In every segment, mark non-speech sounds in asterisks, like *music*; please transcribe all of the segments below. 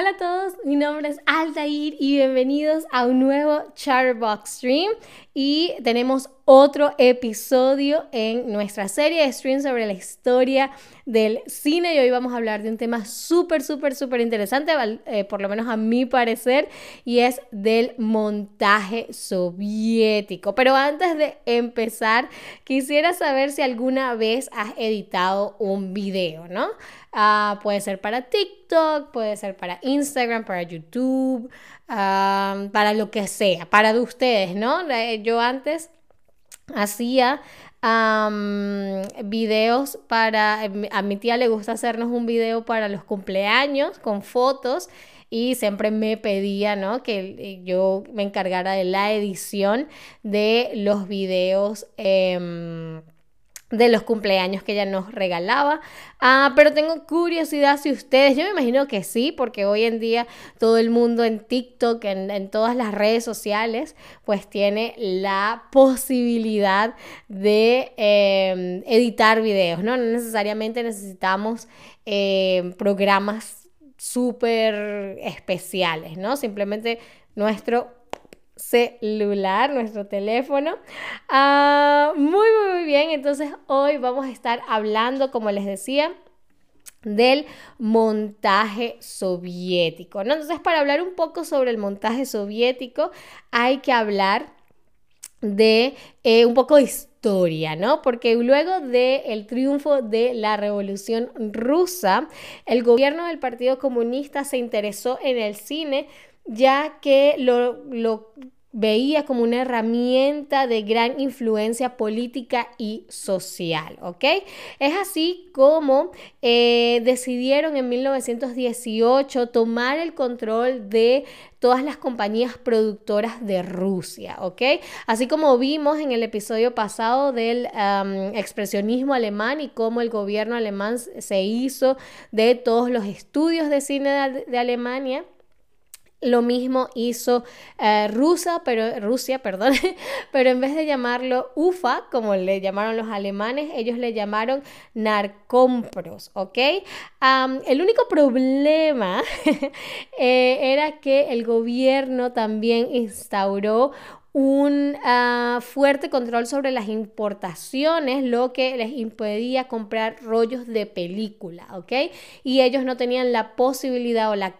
Hola a todos, mi nombre es Altair y bienvenidos a un nuevo Charbox Stream. Y tenemos otro episodio en nuestra serie de streams sobre la historia del cine y hoy vamos a hablar de un tema súper, súper, súper interesante, eh, por lo menos a mi parecer, y es del montaje soviético. Pero antes de empezar, quisiera saber si alguna vez has editado un video, ¿no? Ah, puede ser para TikTok, puede ser para Instagram, para YouTube, ah, para lo que sea, para de ustedes, ¿no? Eh, yo antes hacía videos para, a mi tía le gusta hacernos un video para los cumpleaños con fotos y siempre me pedía, ¿no? Que eh, yo me encargara de la edición de los videos. Em, de los cumpleaños que ella nos regalaba. Ah, pero tengo curiosidad si ustedes, yo me imagino que sí, porque hoy en día todo el mundo en TikTok, en, todas las redes sociales, pues tiene la posibilidad de em, editar videos, ¿no? Necesariamente necesitamos em, programas súper especiales, ¿no? Simplemente nuestro celular, nuestro teléfono. Ah, muy, muy, bien. Entonces hoy vamos a estar hablando, como les decía, del montaje soviético. Entonces, para hablar un poco sobre el montaje soviético, hay que hablar de eh, un poco de historia, ¿no? Porque luego del triunfo de la Revolución Rusa, el gobierno del Partido Comunista se interesó en el cine ya que lo, veía como una herramienta de gran influencia política y social, ¿ok? Es así como eh, decidieron en 1918 tomar el control de todas las compañías productoras de Rusia, ¿ok? Así como vimos en el episodio pasado del expresionismo alemán y cómo el gobierno alemán se hizo de todos los estudios de cine de Alemania, lo mismo hizo eh, Rusia, pero, Rusia, *laughs* perdón, pero en vez de llamarlo UFA, como le llamaron los alemanes, ellos le llamaron narcompros, ¿ok? el único problema *laughs* eh, era que el gobierno también instauró un ah, fuerte control sobre las importaciones, lo que les impedía comprar rollos de película, ¿ok? Y ellos no tenían la posibilidad o la,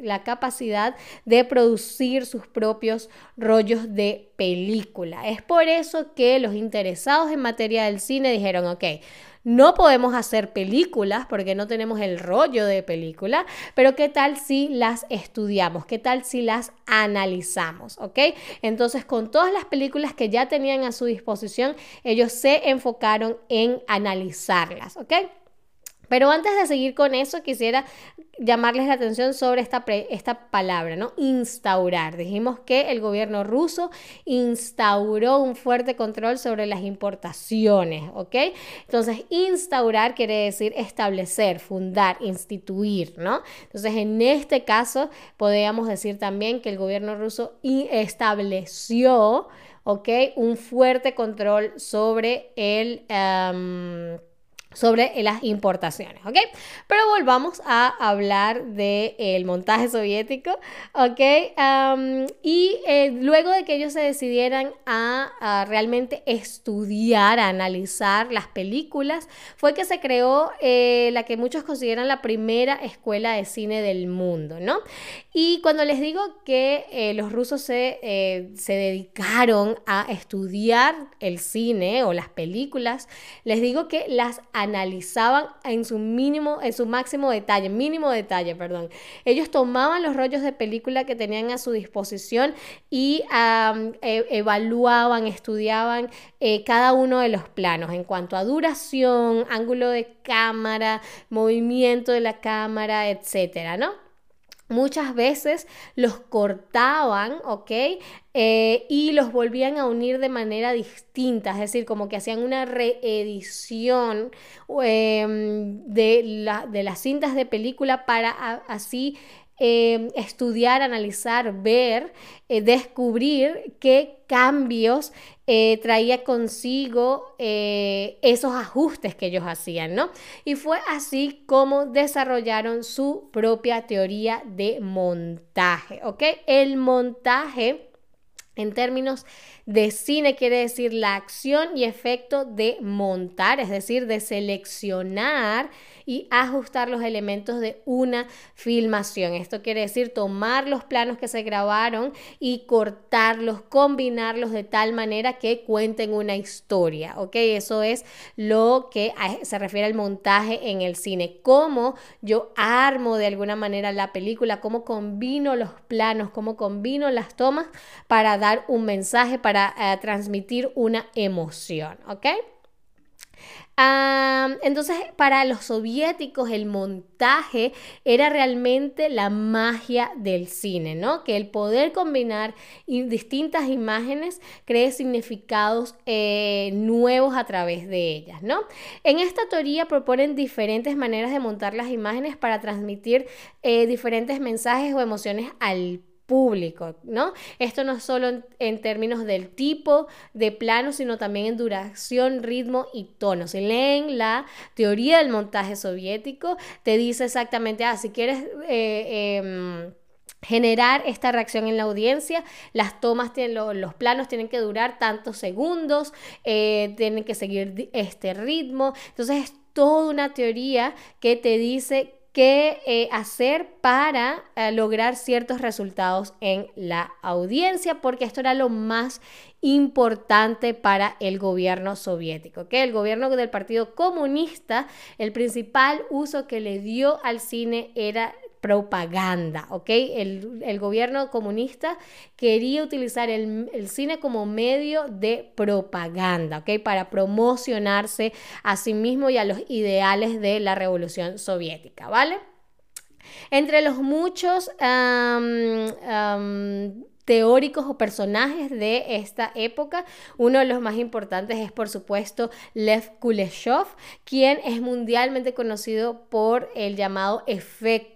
la capacidad de producir sus propios rollos de película. Es por eso que los interesados en materia del cine dijeron, ok, no podemos hacer películas porque no tenemos el rollo de película, pero ¿qué tal si las estudiamos? ¿Qué tal si las analizamos? ¿Ok? Entonces, con todas las películas que ya tenían a su disposición, ellos se enfocaron en analizarlas. ¿Ok? Pero antes de seguir con eso, quisiera llamarles la atención sobre esta, esta palabra, ¿no? Instaurar. Dijimos que el gobierno ruso instauró un fuerte control sobre las importaciones, ¿ok? Entonces, instaurar quiere decir establecer, fundar, instituir, ¿no? Entonces, en este caso, podríamos decir también que el gobierno ruso estableció, ¿ok? Un fuerte control sobre el... Em, sobre las importaciones, ¿ok? Pero volvamos a hablar del montaje soviético, ¿ok? y eh, luego de que ellos se decidieran a, realmente estudiar, a analizar las películas, fue que se creó eh, la que muchos consideran la primera escuela de cine del mundo, ¿no? Y cuando les digo que eh, los rusos se, se dedicaron a estudiar el cine o las películas, les digo que las analizaban en su mínimo, en su máximo detalle, mínimo detalle, perdón. Ellos tomaban los rollos de película que tenían a su disposición y e, evaluaban, estudiaban eh, cada uno de los planos en cuanto a duración, ángulo de cámara, movimiento de la cámara, etcétera, ¿no? Muchas veces los cortaban, ¿ok? Eh, y los volvían a unir de manera distinta, es decir, como que hacían una reedición em, de, de, las cintas de película para así eh, estudiar, analizar, ver, eh, descubrir qué cambios eh, traía consigo esos ajustes que ellos hacían, ¿no? Y fue así como desarrollaron su propia teoría de montaje, ¿ok? El montaje en términos de cine quiere decir la acción y efecto de montar, es decir, de seleccionar y ajustar los elementos de una filmación. Esto quiere decir tomar los planos que se grabaron y cortarlos, combinarlos de tal manera que cuenten una historia, ¿ok? Eso es lo que se refiere al montaje en el cine. Cómo yo armo de alguna manera la película, cómo combino los planos, cómo combino las tomas para dar un mensaje, para eh, transmitir una emoción, ¿ok? Entonces, para los soviéticos el montaje era realmente la magia del cine, ¿no? Que el poder combinar distintas imágenes cree significados eh, nuevos a través de ellas, ¿no? En esta teoría proponen diferentes maneras de montar las imágenes para transmitir eh, diferentes mensajes o emociones al público, ¿no? Esto no es solo en, términos del tipo de plano, sino también en duración, ritmo y tono. Si leen la teoría del montaje soviético, te dice exactamente, ah, si quieres... Eh, em, generar esta reacción en la audiencia. Las tomas, tienen, los planos tienen que durar tantos segundos, eh, tienen que seguir este ritmo. Entonces es toda una teoría que te dice qué eh, hacer para eh, lograr ciertos resultados en la audiencia, porque esto era lo más importante para el gobierno soviético. que El gobierno del Partido Comunista, el principal uso que le dio al cine era propaganda, ¿ok? El, gobierno comunista quería utilizar el, cine como medio de propaganda, ¿ok? Para promocionarse a sí mismo y a los ideales de la revolución soviética, ¿vale? Entre los muchos teóricos o personajes de esta época. Uno de los más importantes es, por supuesto, Lev Kuleshov, quien es mundialmente conocido por el llamado efecto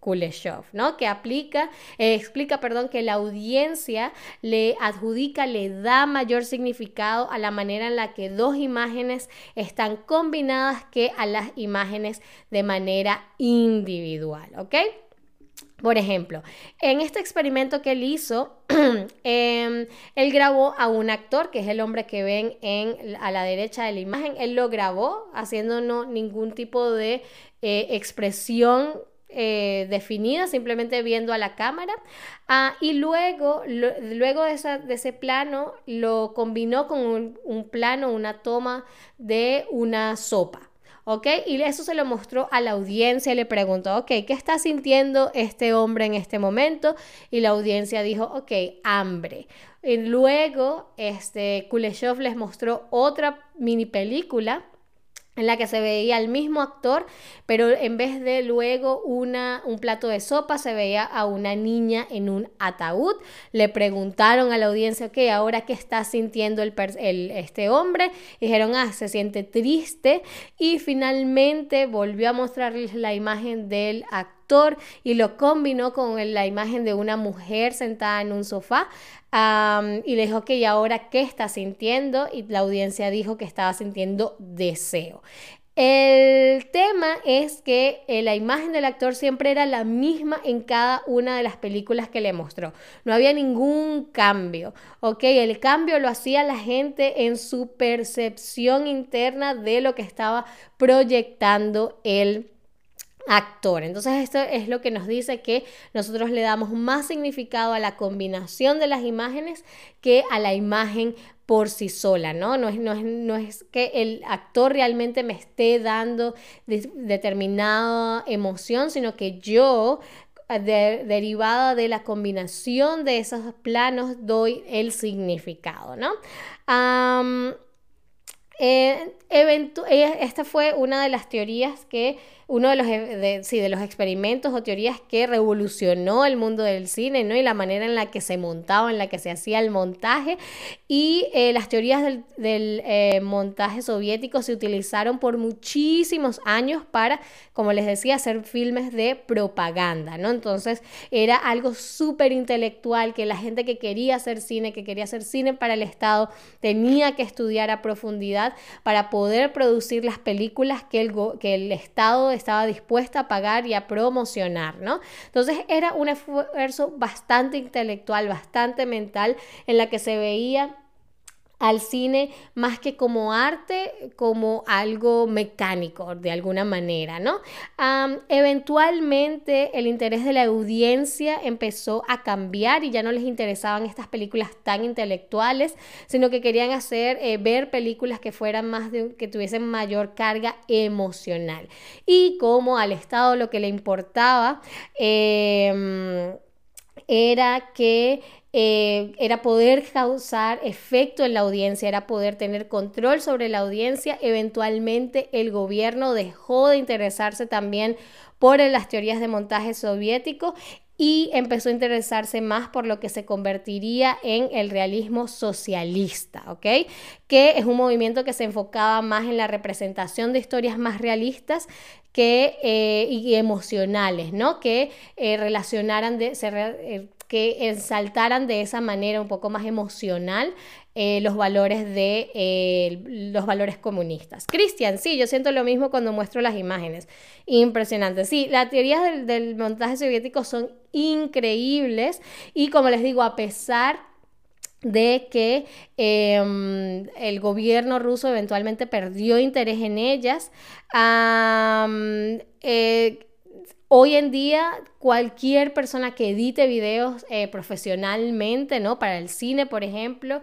Kuleshov, ¿no? Que aplica, eh, explica, perdón, que la audiencia le adjudica, le da mayor significado a la manera en la que dos imágenes están combinadas que a las imágenes de manera individual, ¿ok? Por ejemplo, en este experimento que él hizo, *clears throat* em, él grabó a un actor, que es el hombre que ven en, a la derecha de la imagen, él lo grabó haciendo no, ningún tipo de eh, expresión eh, definida, simplemente viendo a la cámara. Ah, y luego, luego de, ese plano lo combinó con un, plano, una toma de una sopa. ¿Ok? Y eso se lo mostró a la audiencia, le preguntó, ok, ¿qué está sintiendo este hombre en este momento? Y la audiencia dijo, ok, hambre. Y luego, este, Kuleshov les mostró otra mini película en la que se veía el mismo actor, pero en vez de luego una, un plato de sopa, se veía a una niña en un ataúd. Le preguntaron a la audiencia, ok, ahora qué está sintiendo el, este hombre. Dijeron, ah, se siente triste. Y finalmente volvió a mostrarles la imagen del actor y lo combinó con la imagen de una mujer sentada en un sofá y le dijo que y ahora qué está sintiendo y la audiencia dijo que estaba sintiendo deseo. El tema es que eh, la imagen del actor siempre era la misma en cada una de las películas que le mostró. No había ningún cambio, ¿ok? El cambio lo hacía la gente en su percepción interna de lo que estaba proyectando el actor. Entonces esto es lo que nos dice que nosotros le damos más significado a la combinación de las imágenes que a la imagen por sí sola, ¿no? No es, no es, que el actor realmente me esté dando determinada emoción, sino que yo, derivada de la combinación de esos planos, doy el significado, ¿no? Eh, esta fue una de las teorías que uno de los, de, sí, de los experimentos o teorías que revolucionó el mundo del cine, ¿no? Y la manera en la que se montaba, en la que se hacía el montaje. Y eh, las teorías del, eh, montaje soviético se utilizaron por muchísimos años para, como les decía, hacer filmes de propaganda, ¿no? Entonces era algo súper intelectual que la gente que quería hacer cine, que quería hacer cine para el Estado, tenía que estudiar a profundidad para poder producir las películas que el, que el Estado estaba dispuesta a pagar y a promocionar, ¿no? Entonces era un esfuerzo bastante intelectual, bastante mental, en la que se veía al cine más que como arte, como algo mecánico de alguna manera, ¿no? eventualmente el interés de la audiencia empezó a cambiar y ya no les interesaban estas películas tan intelectuales, sino que querían hacer, eh, ver películas que fueran más de, que tuviesen mayor carga emocional. Y como al Estado lo que le importaba, em, era que eh, era poder causar efecto en la audiencia, era poder tener control sobre la audiencia. Eventualmente el gobierno dejó de interesarse también por las teorías de montaje soviético y empezó a interesarse más por lo que se convertiría en el realismo socialista, ¿ok? Que es un movimiento que se enfocaba más en la representación de historias más realistas que, eh, y emocionales, ¿no? Que eh, relacionaran, de, que ensaltaran de esa manera un poco más emocional eh, los valores de eh, los valores comunistas. Cristian, sí, yo siento lo mismo cuando muestro las imágenes. Impresionante. Sí, las teorías del, montaje soviético son increíbles y como les digo, a pesar de que em, el gobierno ruso eventualmente perdió interés en ellas. Eh, Hoy en día, cualquier persona que edite videos eh, profesionalmente, ¿no? Para el cine, por ejemplo,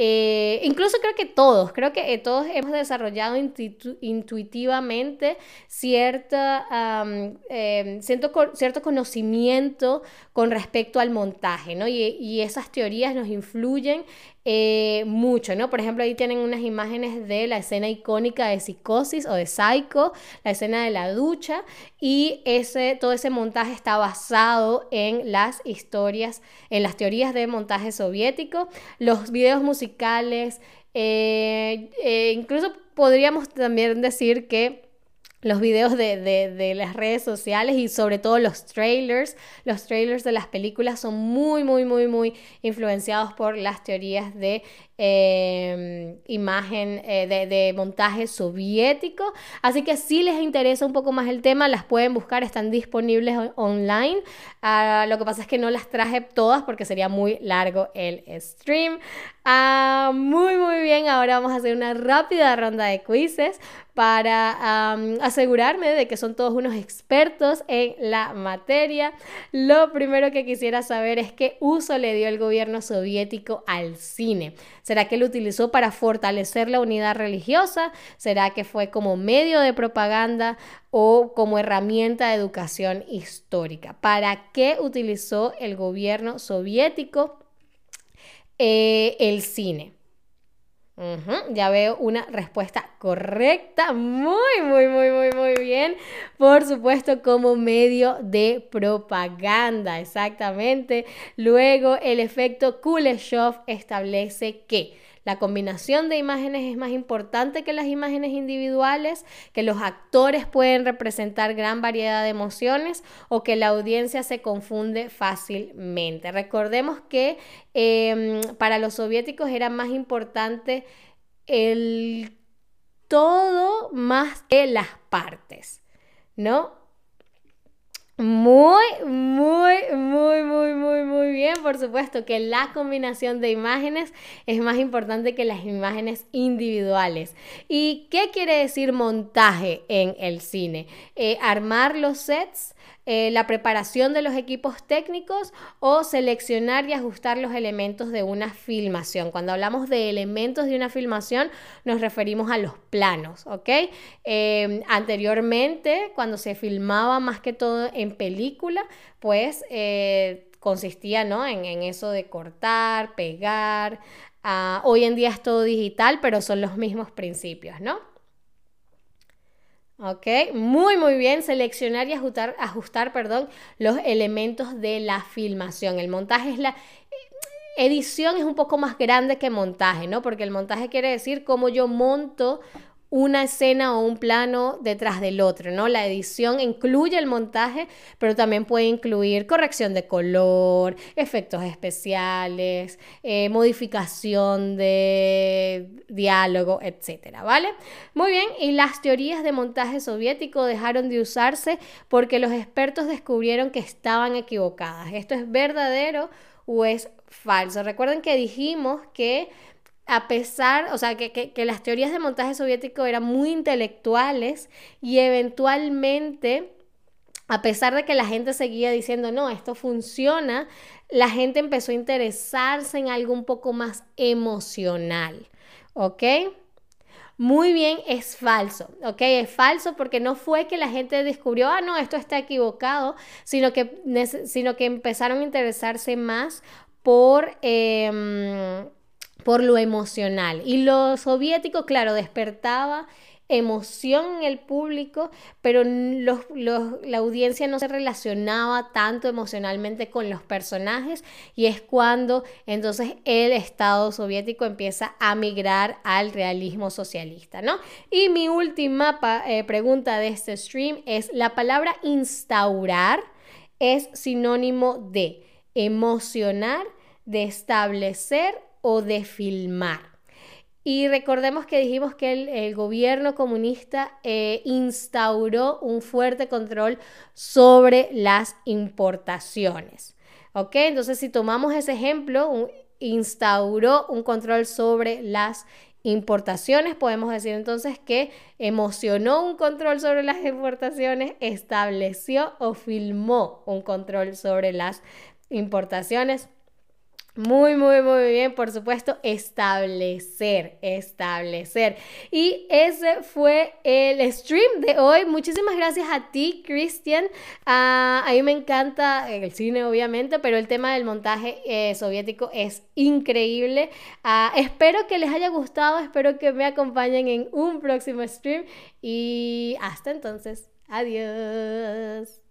eh, incluso creo que todos, creo que eh, todos hemos desarrollado intuitivamente cierta, em, cierto, conocimiento con respecto al montaje, ¿no? Y, y esas teorías nos influyen eh, mucho, ¿no? Por ejemplo, ahí tienen unas imágenes de la escena icónica de Psicosis o de Psycho, la escena de la ducha, y ese, todo ese montaje está basado en las historias, en las teorías de montaje soviético, los videos musicales, eh, eh, incluso podríamos también decir que los videos de, las redes sociales y sobre todo los trailers. Los trailers de las películas son muy, muy, muy, muy influenciados por las teorías de em, imagen, eh, de, montaje soviético. Así que si les interesa un poco más el tema, las pueden buscar, están disponibles online. Ah, lo que pasa es que no las traje todas porque sería muy largo el stream. Ah, muy, muy bien, ahora vamos a hacer una rápida ronda de quizzes para asegurarme de que son todos unos expertos en la materia. Lo primero que quisiera saber es qué uso le dio el gobierno soviético al cine. ¿Será que lo utilizó para fortalecer la unidad religiosa? ¿Será que fue como medio de propaganda o como herramienta de educación histórica? ¿Para qué utilizó el gobierno soviético eh, el cine? Ya veo una respuesta correcta. Muy, muy, muy, muy, muy bien. Por supuesto, como medio de propaganda, exactamente. Luego, el efecto Kuleshov establece que la combinación de imágenes es más importante que las imágenes individuales, que los actores pueden representar gran variedad de emociones o que la audiencia se confunde fácilmente. Recordemos que em, para los soviéticos era más importante el todo más que las partes, ¿no? Muy, muy, muy, muy, muy, muy bien. Por supuesto que la combinación de imágenes es más importante que las imágenes individuales. ¿Y qué quiere decir montaje en el cine? Eh, armar los sets eh, la preparación de los equipos técnicos o seleccionar y ajustar los elementos de una filmación. Cuando hablamos de elementos de una filmación nos referimos a los planos, ¿ok? Em, anteriormente, cuando se filmaba más que todo en película, pues... Eh, consistía ¿no? en, eso de cortar, pegar. Ah, hoy en día es todo digital, pero son los mismos principios, ¿no? Ok, muy muy bien, seleccionar y ajustar, ajustar perdón, los elementos de la filmación. El montaje es la... Edición es un poco más grande que montaje, ¿no? Porque el montaje quiere decir cómo yo monto una escena o un plano detrás del otro, ¿no? La edición incluye el montaje, pero también puede incluir corrección de color, efectos especiales, eh, modificación de diálogo, etcétera, ¿vale? Muy bien, y las teorías de montaje soviético dejaron de usarse porque los expertos descubrieron que estaban equivocadas. ¿Esto es verdadero o es falso? Recuerden que dijimos que a pesar, o sea, que, las teorías de montaje soviético eran muy intelectuales y eventualmente, a pesar de que la gente seguía diciendo, no, esto funciona, la gente empezó a interesarse en algo un poco más emocional, ¿ok? Muy bien, es falso, ¿ok? Es falso porque no fue que la gente descubrió, ah, no, esto está equivocado, sino que, sino que empezaron a interesarse más por... Em, por lo emocional. Y lo soviético, claro, despertaba emoción en el público, pero la audiencia no se relacionaba tanto emocionalmente con los personajes y es cuando entonces el Estado soviético empieza a migrar al realismo socialista, ¿no? Y mi última eh, pregunta de este stream es, ¿la palabra instaurar es sinónimo de emocionar, de establecer o de filmar. Y recordemos que dijimos que el, gobierno comunista eh, instauró un fuerte control sobre las importaciones. ¿Ok? Entonces, si tomamos ese ejemplo, instauró un control sobre las importaciones, podemos decir entonces que emocionó un control sobre las importaciones, estableció o filmó un control sobre las importaciones. Muy, muy, muy bien, por supuesto, establecer, establecer. Y ese fue el stream de hoy. Muchísimas gracias a ti, Cristian. Ah, a mí me encanta el cine, obviamente, pero el tema del montaje eh, soviético es increíble. Ah, espero que les haya gustado, espero que me acompañen en un próximo stream y hasta entonces, adiós.